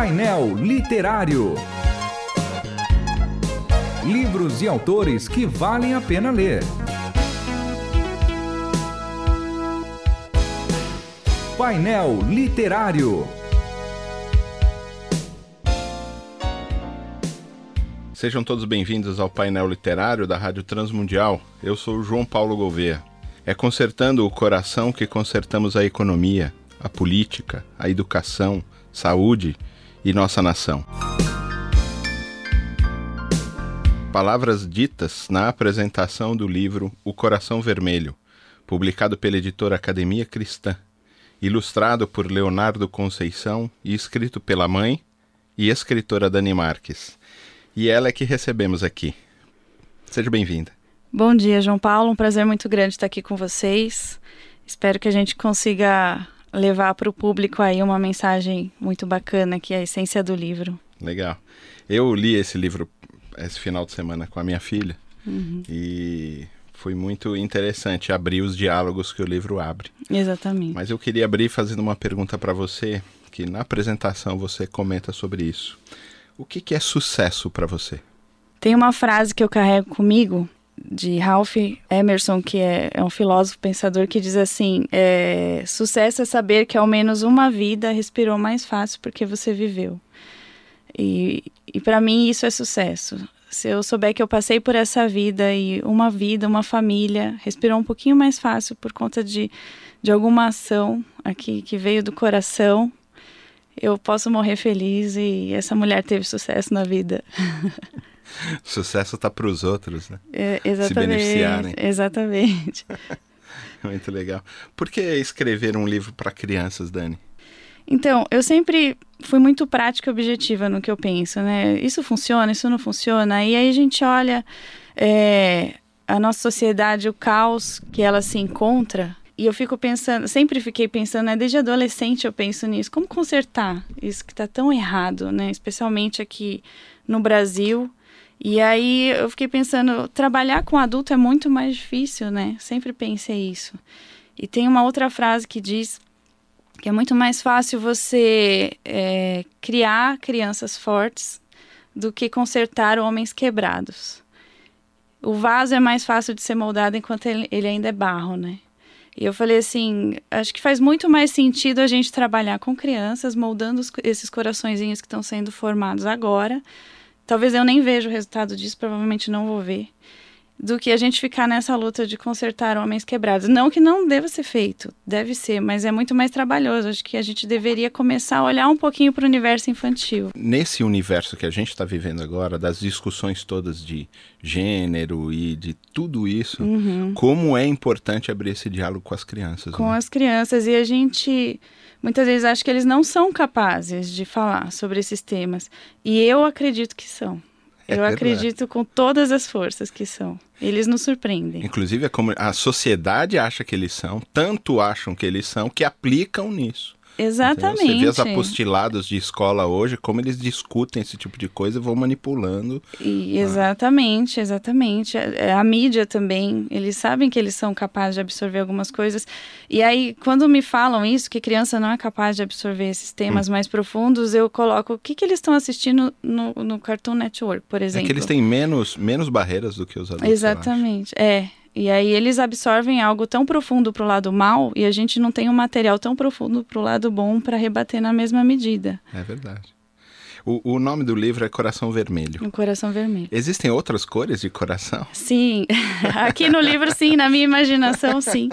Painel Literário. Livros e autores que valem a pena ler. Painel Literário. Sejam todos bem-vindos ao painel literário da Rádio Transmundial. Eu sou João Paulo Gouveia. É consertando o coração que consertamos a economia, a política, a educação, saúde e nossa nação. Palavras ditas na apresentação do livro O Coração Vermelho, publicado pela editora Academia Cristã, ilustrado por Leonardo Conceição e escrito pela mãe e escritora Dani Marques. E ela é que recebemos aqui. Seja bem-vinda. Bom dia, João Paulo. Um prazer muito grande estar aqui com vocês. Espero que a gente consiga levar para o público aí uma mensagem muito bacana, que é a essência do livro. Legal. Eu li esse livro esse final de semana com a minha filha uhum. e foi muito interessante abrir os diálogos que o livro abre. Exatamente. Mas eu queria abrir fazendo uma pergunta para você, que na apresentação você comenta sobre isso. O que, que é sucesso para você? Tem uma frase que eu carrego comigo de Ralph Emerson, que é, é um filósofo pensador, que diz assim: é, sucesso é saber que ao menos uma vida respirou mais fácil porque você viveu. E, e para mim isso é sucesso. Se eu souber que eu passei por essa vida e uma vida, uma família respirou um pouquinho mais fácil por conta de, de alguma ação aqui que veio do coração, eu posso morrer feliz e essa mulher teve sucesso na vida. Sucesso tá para os outros, né? É, exatamente. Se beneficiarem. Exatamente. Muito legal. Por que escrever um livro para crianças, Dani? Então, eu sempre fui muito prática e objetiva no que eu penso, né? Isso funciona, isso não funciona. E aí a gente olha é, a nossa sociedade, o caos que ela se encontra. E eu fico pensando, sempre fiquei pensando, né? Desde adolescente eu penso nisso. Como consertar isso que está tão errado, né? Especialmente aqui no Brasil e aí eu fiquei pensando, trabalhar com adulto é muito mais difícil, né? Sempre pensei isso. E tem uma outra frase que diz que é muito mais fácil você é, criar crianças fortes do que consertar homens quebrados. O vaso é mais fácil de ser moldado enquanto ele, ele ainda é barro, né? E eu falei assim, acho que faz muito mais sentido a gente trabalhar com crianças, moldando os, esses coraçõezinhos que estão sendo formados agora, Talvez eu nem veja o resultado disso, provavelmente não vou ver. Do que a gente ficar nessa luta de consertar homens quebrados. Não que não deva ser feito, deve ser, mas é muito mais trabalhoso. Acho que a gente deveria começar a olhar um pouquinho para o universo infantil. Nesse universo que a gente está vivendo agora, das discussões todas de gênero e de tudo isso, uhum. como é importante abrir esse diálogo com as crianças? Com né? as crianças. E a gente muitas vezes acho que eles não são capazes de falar sobre esses temas. E eu acredito que são. É eu acredito com todas as forças que são. Eles nos surpreendem. Inclusive, a, a sociedade acha que eles são, tanto acham que eles são, que aplicam nisso. Exatamente. Você vê os apostilados de escola hoje, como eles discutem esse tipo de coisa e vão manipulando. E, exatamente, exatamente. A, é, a, mídia também, eles sabem que eles são capazes de absorver algumas coisas. E aí, quando me falam isso, que criança não é capaz de absorver esses temas hum. mais profundos, eu coloco o que, que eles estão assistindo no, no Cartoon Network, por exemplo. É que eles têm menos, menos barreiras do que os adultos. Exatamente, é. E aí eles absorvem algo tão profundo para o lado mal e a gente não tem um material tão profundo para o lado bom para rebater na mesma medida. É verdade. O, o, nome do livro é Coração Vermelho. O Coração Vermelho. Existem outras cores de coração? Sim. Aqui no livro, sim. Na minha imaginação, sim.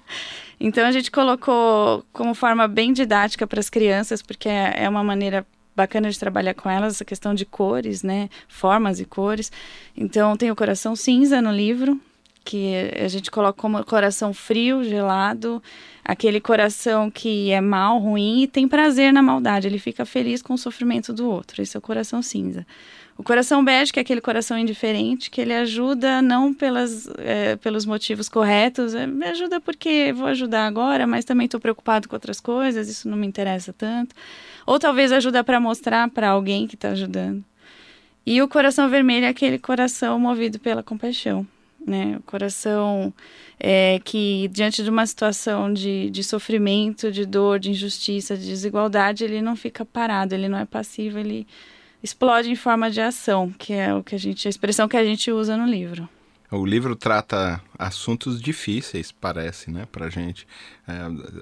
então a gente colocou como forma bem didática para as crianças, porque é, é uma maneira bacana de trabalhar com elas, essa questão de cores, né? Formas e cores. Então tem o coração cinza no livro, que a gente coloca como coração frio, gelado, aquele coração que é mal, ruim e tem prazer na maldade, ele fica feliz com o sofrimento do outro. Esse é o coração cinza. O coração bege, que é aquele coração indiferente, que ele ajuda não pelas, é, pelos motivos corretos, é, me ajuda porque vou ajudar agora, mas também estou preocupado com outras coisas, isso não me interessa tanto. Ou talvez ajuda para mostrar para alguém que está ajudando. E o coração vermelho é aquele coração movido pela compaixão, né? O coração é, que, diante de uma situação de, de sofrimento, de dor, de injustiça, de desigualdade, ele não fica parado, ele não é passivo, ele explode em forma de ação, que é o que a gente, a expressão que a gente usa no livro. O livro trata assuntos difíceis, parece, né, pra gente. É,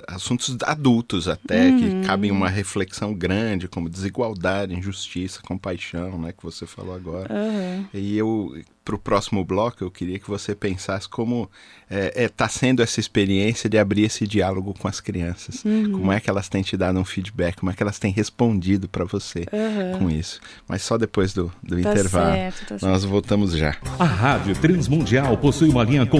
assuntos adultos até, uhum. que cabem uma reflexão grande, como desigualdade, injustiça, compaixão, né, que você falou agora. Uhum. E eu para o próximo bloco, eu queria que você pensasse como está é, é, tá sendo essa experiência de abrir esse diálogo com as crianças. Uhum. Como é que elas têm te dado um feedback, como é que elas têm respondido para você uhum. com isso. Mas só depois do, do tá intervalo. Certo, tá Nós certo. voltamos já. A Rádio Transmundial possui uma linha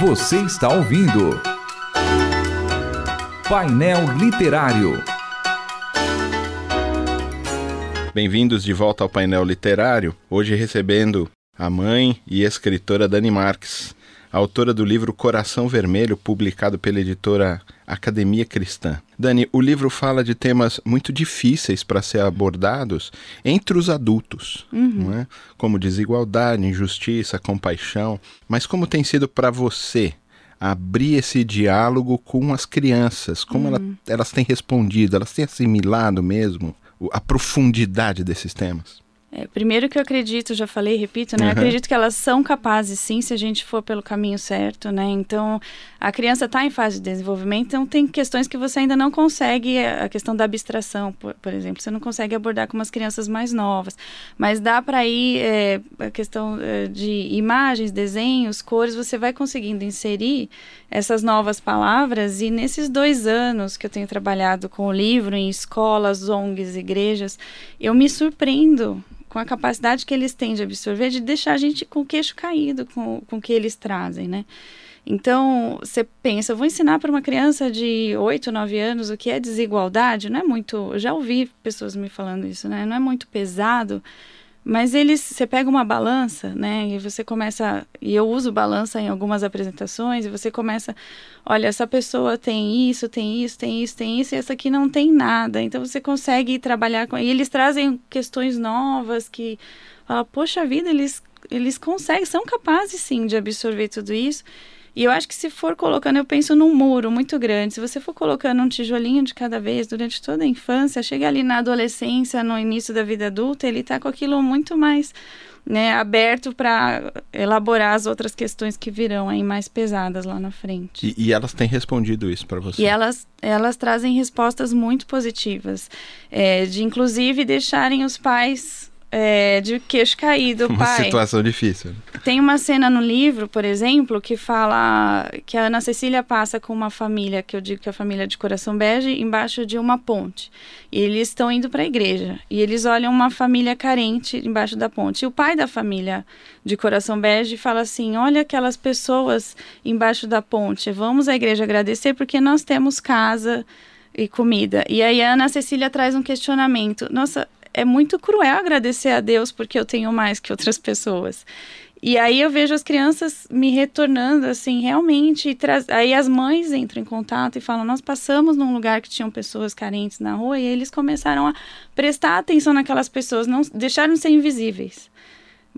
Você está ouvindo Painel Literário. Bem-vindos de volta ao painel literário. Hoje recebendo a mãe e escritora Dani Marques, autora do livro Coração Vermelho, publicado pela editora Academia Cristã. Dani, o livro fala de temas muito difíceis para ser abordados entre os adultos, uhum. é? como desigualdade, injustiça, compaixão. Mas como tem sido para você abrir esse diálogo com as crianças? Como uhum. ela, elas têm respondido? Elas têm assimilado mesmo a profundidade desses temas? É, primeiro que eu acredito, já falei, repito, né? Uhum. Acredito que elas são capazes, sim, se a gente for pelo caminho certo, né? Então, a criança está em fase de desenvolvimento, então tem questões que você ainda não consegue, é, a questão da abstração, por, por exemplo, você não consegue abordar com umas crianças mais novas, mas dá para ir, é, a questão é, de imagens, desenhos, cores, você vai conseguindo inserir essas novas palavras e nesses dois anos que eu tenho trabalhado com o livro em escolas, ONGs, igrejas, eu me surpreendo com a capacidade que eles têm de absorver, de deixar a gente com o queixo caído com, com o que eles trazem, né? Então, você pensa, eu vou ensinar para uma criança de 8, 9 anos o que é desigualdade, não é muito, eu já ouvi pessoas me falando isso, né? Não é muito pesado, mas eles, você pega uma balança, né? E você começa, e eu uso balança em algumas apresentações, e você começa, olha, essa pessoa tem isso, tem isso, tem isso, tem isso, e essa aqui não tem nada. Então você consegue trabalhar com. E eles trazem questões novas que fala, poxa vida, eles, eles conseguem, são capazes sim de absorver tudo isso. E eu acho que se for colocando, eu penso num muro muito grande. Se você for colocando um tijolinho de cada vez durante toda a infância, chega ali na adolescência, no início da vida adulta, ele está com aquilo muito mais né, aberto para elaborar as outras questões que virão aí mais pesadas lá na frente. E, e elas têm respondido isso para você? E elas, elas trazem respostas muito positivas, é, de inclusive deixarem os pais é, de queixo caído, uma pai. Uma situação difícil. Tem uma cena no livro, por exemplo, que fala que a Ana Cecília passa com uma família, que eu digo que é a família de coração bege, embaixo de uma ponte. E eles estão indo para a igreja. E eles olham uma família carente embaixo da ponte. E o pai da família de coração bege fala assim: Olha aquelas pessoas embaixo da ponte, vamos à igreja agradecer porque nós temos casa e comida. E aí a Ana Cecília traz um questionamento. Nossa, é muito cruel agradecer a Deus porque eu tenho mais que outras pessoas. E aí eu vejo as crianças me retornando assim, realmente. Aí as mães entram em contato e falam: Nós passamos num lugar que tinham pessoas carentes na rua e eles começaram a prestar atenção naquelas pessoas, não deixaram de ser invisíveis.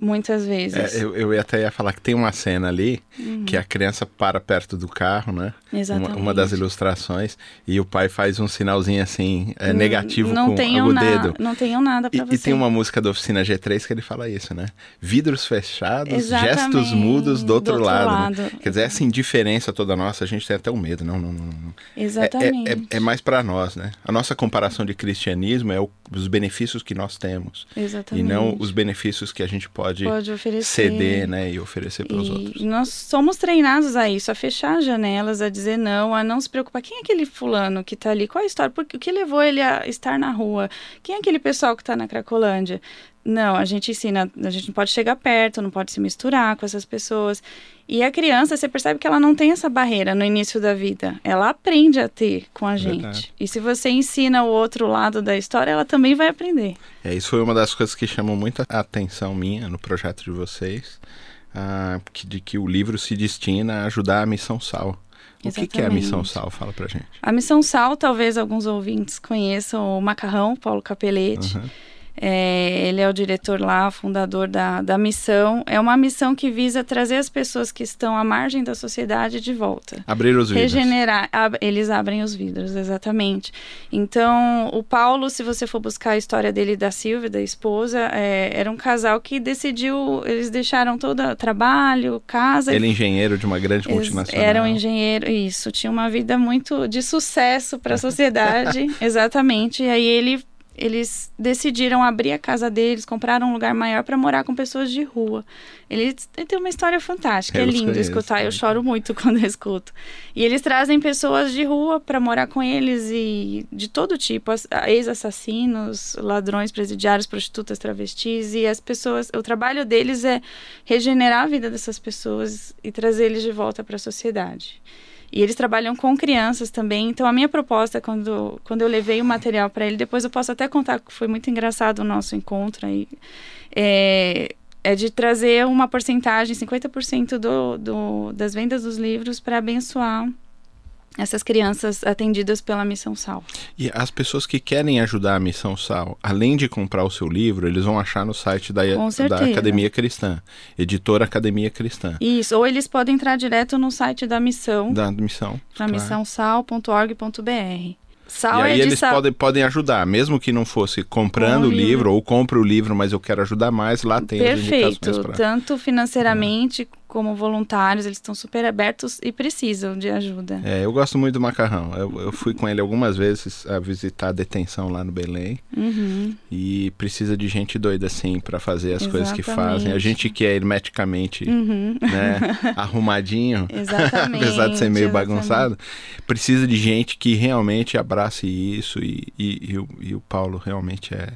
Muitas vezes. É, eu, eu até ia falar que tem uma cena ali uhum. que a criança para perto do carro, né? Exatamente. Uma, uma das ilustrações e o pai faz um sinalzinho assim é, negativo não com o dedo. Não tenham nada para você. E tem uma música da Oficina G3 que ele fala isso, né? Vidros fechados, Exatamente. gestos mudos do outro, do outro lado. lado. Né? Quer dizer, essa indiferença toda nossa, a gente tem até um medo. Não, não, não. Exatamente. É, é, é mais para nós, né? A nossa comparação de cristianismo é o, os benefícios que nós temos. Exatamente. E não os benefícios que a gente pode, pode ceder, né? E oferecer para os outros. Nós somos treinados a isso, a fechar janelas, a dizer não, a não se preocupar. Quem é aquele fulano que está ali? Qual a história? Por, o que levou ele a estar na rua? Quem é aquele pessoal que está na Cracolândia? Não, a gente ensina, a gente não pode chegar perto, não pode se misturar com essas pessoas. E a criança, você percebe que ela não tem essa barreira no início da vida. Ela aprende a ter com a gente. Verdade. E se você ensina o outro lado da história, ela também vai aprender. É, isso foi uma das coisas que chamou muita atenção minha no projeto de vocês, ah, que, de que o livro se destina a ajudar a Missão Sal. O que, que, é a Missão Sal? Fala pra gente. A Missão Sal, talvez alguns ouvintes conheçam o Macarrão, Paulo Capelete. Uhum. É, ele é o diretor lá, fundador da, da missão. É uma missão que visa trazer as pessoas que estão à margem da sociedade de volta. Abrir os vidros. Regenerar. Ab, eles abrem os vidros, exatamente. Então, o Paulo, se você for buscar a história dele e da Silvia, da esposa, é, era um casal que decidiu. Eles deixaram todo o trabalho, casa. Ele, é engenheiro de uma grande multinacional. Era um engenheiro, isso. Tinha uma vida muito de sucesso para a sociedade, exatamente. E aí ele eles decidiram abrir a casa deles, compraram um lugar maior para morar com pessoas de rua. Ele, ele tem uma história fantástica, é eu é lindo conheço, escutar, eu choro muito quando eu escuto. E eles trazem pessoas de rua para morar com eles e de todo tipo, ex-assassinos, ladrões, presidiários, prostitutas, travestis e as pessoas, o trabalho deles é regenerar a vida dessas pessoas e trazer eles de volta para a sociedade. E eles trabalham com crianças também. Então, a minha proposta, quando, quando eu levei o material para ele, depois eu posso até contar que foi muito engraçado o nosso encontro aí, é, é de trazer uma porcentagem, 50% do, do, das vendas dos livros para abençoar essas crianças atendidas pela Missão Sal. E as pessoas que querem ajudar a Missão Sal, além de comprar o seu livro, eles vão achar no site da, da Academia Cristã, editora Academia Cristã. Isso, ou eles podem entrar direto no site da Missão. Da Missão. Claro. missãosal.org.br. Sal e aí é eles sal... podem, podem ajudar, mesmo que não fosse comprando o livro, livro, ou compre o livro, mas eu quero ajudar mais, lá tem Perfeito, tanto financeiramente como voluntários, eles estão super abertos e precisam de ajuda. É, eu gosto muito do macarrão. Eu, eu fui com ele algumas vezes a visitar a detenção lá no Belém. Uhum. E precisa de gente doida assim para fazer as Exatamente. coisas que fazem. A gente que é hermeticamente uhum. né, arrumadinho, apesar de ser meio Exatamente. bagunçado, precisa de gente que realmente abrace isso e, e, e, o, e o Paulo realmente é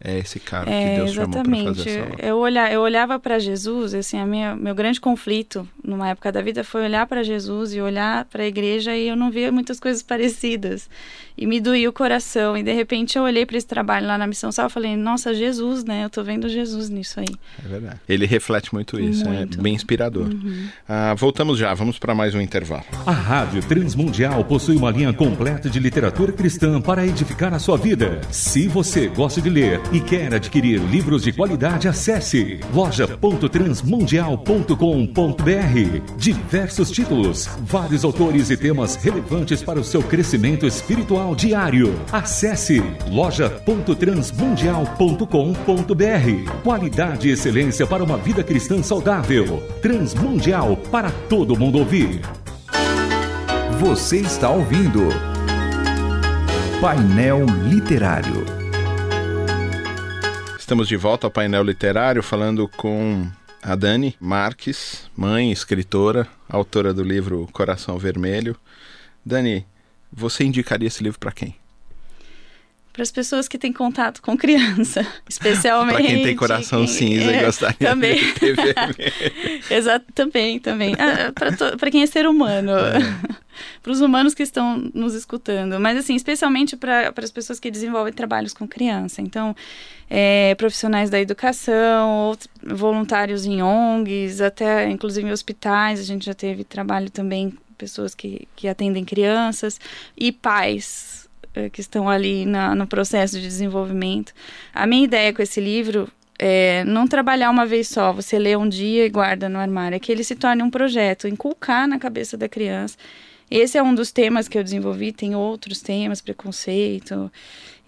é esse cara é, que Deus exatamente. chamou para fazer essa obra. Eu, olhar, eu olhava para Jesus, assim, a minha, meu grande conflito numa época da vida foi olhar para Jesus e olhar para a igreja e eu não via muitas coisas parecidas. E me doía o coração. E de repente eu olhei para esse trabalho lá na Missão Sal e falei, nossa, Jesus, né? Eu tô vendo Jesus nisso aí. É verdade. Ele reflete muito isso, é muito. é bem inspirador. Uhum. Ah, voltamos já, vamos para mais um intervalo. A Rádio Transmundial possui uma linha completa de literatura cristã para edificar a sua vida. Se você gosta de ler e quer adquirir livros de qualidade, acesse loja.transmundial.com.br. Diversos títulos, vários autores e temas relevantes para o seu crescimento espiritual diário. Acesse loja.transmundial.com.br. Qualidade e excelência para uma vida cristã saudável. Transmundial para todo mundo ouvir. Você está ouvindo Painel Literário. Estamos de volta ao painel literário falando com a Dani Marques, mãe, escritora, autora do livro Coração Vermelho. Dani, você indicaria esse livro para quem? Para as pessoas que têm contato com criança, especialmente. para quem tem coração quem... cinza é, e gostaria também. de vermelho. Exato, também, também. Ah, para quem é ser humano. É. para os humanos que estão nos escutando, mas assim, especialmente para as pessoas que desenvolvem trabalhos com criança. Então, é, profissionais da educação, voluntários em ONGs, até inclusive em hospitais, a gente já teve trabalho também pessoas que, que atendem crianças e pais é, que estão ali na, no processo de desenvolvimento. A minha ideia com esse livro é, não trabalhar uma vez só, você lê um dia e guarda no armário, é que ele se torne um projeto, inculcar na cabeça da criança. Esse é um dos temas que eu desenvolvi, tem outros temas, preconceito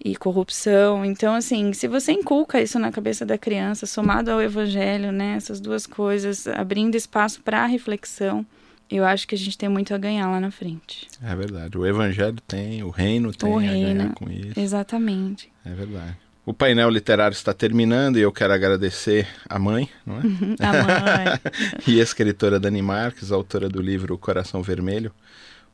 e corrupção. Então, assim, se você inculca isso na cabeça da criança, somado ao evangelho, né, essas duas coisas, abrindo espaço para reflexão, eu acho que a gente tem muito a ganhar lá na frente. É verdade. O evangelho tem, o reino tem o a reino, ganhar com isso. Exatamente. É verdade. O painel literário está terminando e eu quero agradecer a mãe, não é? a mãe. e a escritora Dani Marques, autora do livro Coração Vermelho,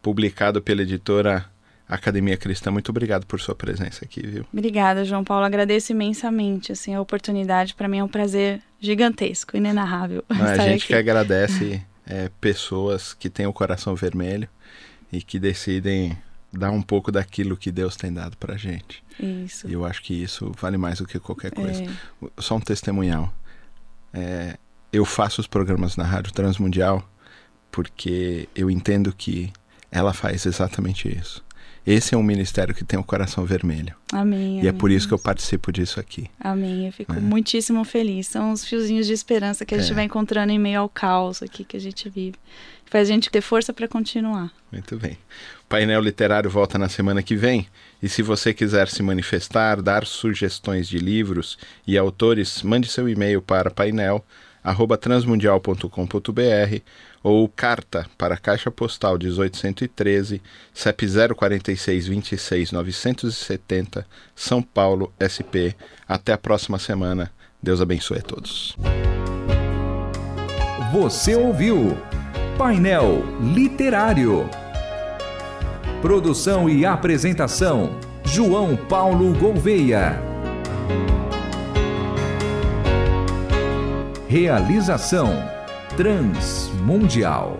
publicado pela editora Academia Cristã. Muito obrigado por sua presença aqui, viu? Obrigada, João Paulo. Agradeço imensamente assim, a oportunidade. Para mim é um prazer gigantesco, inenarrável. Não, a gente aqui. que agradece é, pessoas que têm o coração vermelho e que decidem dar um pouco daquilo que Deus tem dado pra gente. Isso. E eu acho que isso vale mais do que qualquer coisa. É. Só um testemunhal. É, eu faço os programas na Rádio Transmundial porque eu entendo que ela faz exatamente isso. Esse é um ministério que tem o coração vermelho. Amém. E é amém. por isso que eu participo disso aqui. Amém. Eu fico É. muitíssimo feliz. São os fiozinhos de esperança que a gente É. vai encontrando em meio ao caos aqui que a gente vive. Faz a gente ter força para continuar. Muito bem. O painel literário volta na semana que vem. E se você quiser se manifestar, dar sugestões de livros e autores, mande seu e-mail para painel@transmundial.com.br ou carta para Caixa Postal 1813, CEP 046 26 970, São Paulo, SP. Até a próxima semana. Deus abençoe a todos. Você ouviu Painel Literário. Produção e apresentação: João Paulo Gouveia. Realização: Transmundial.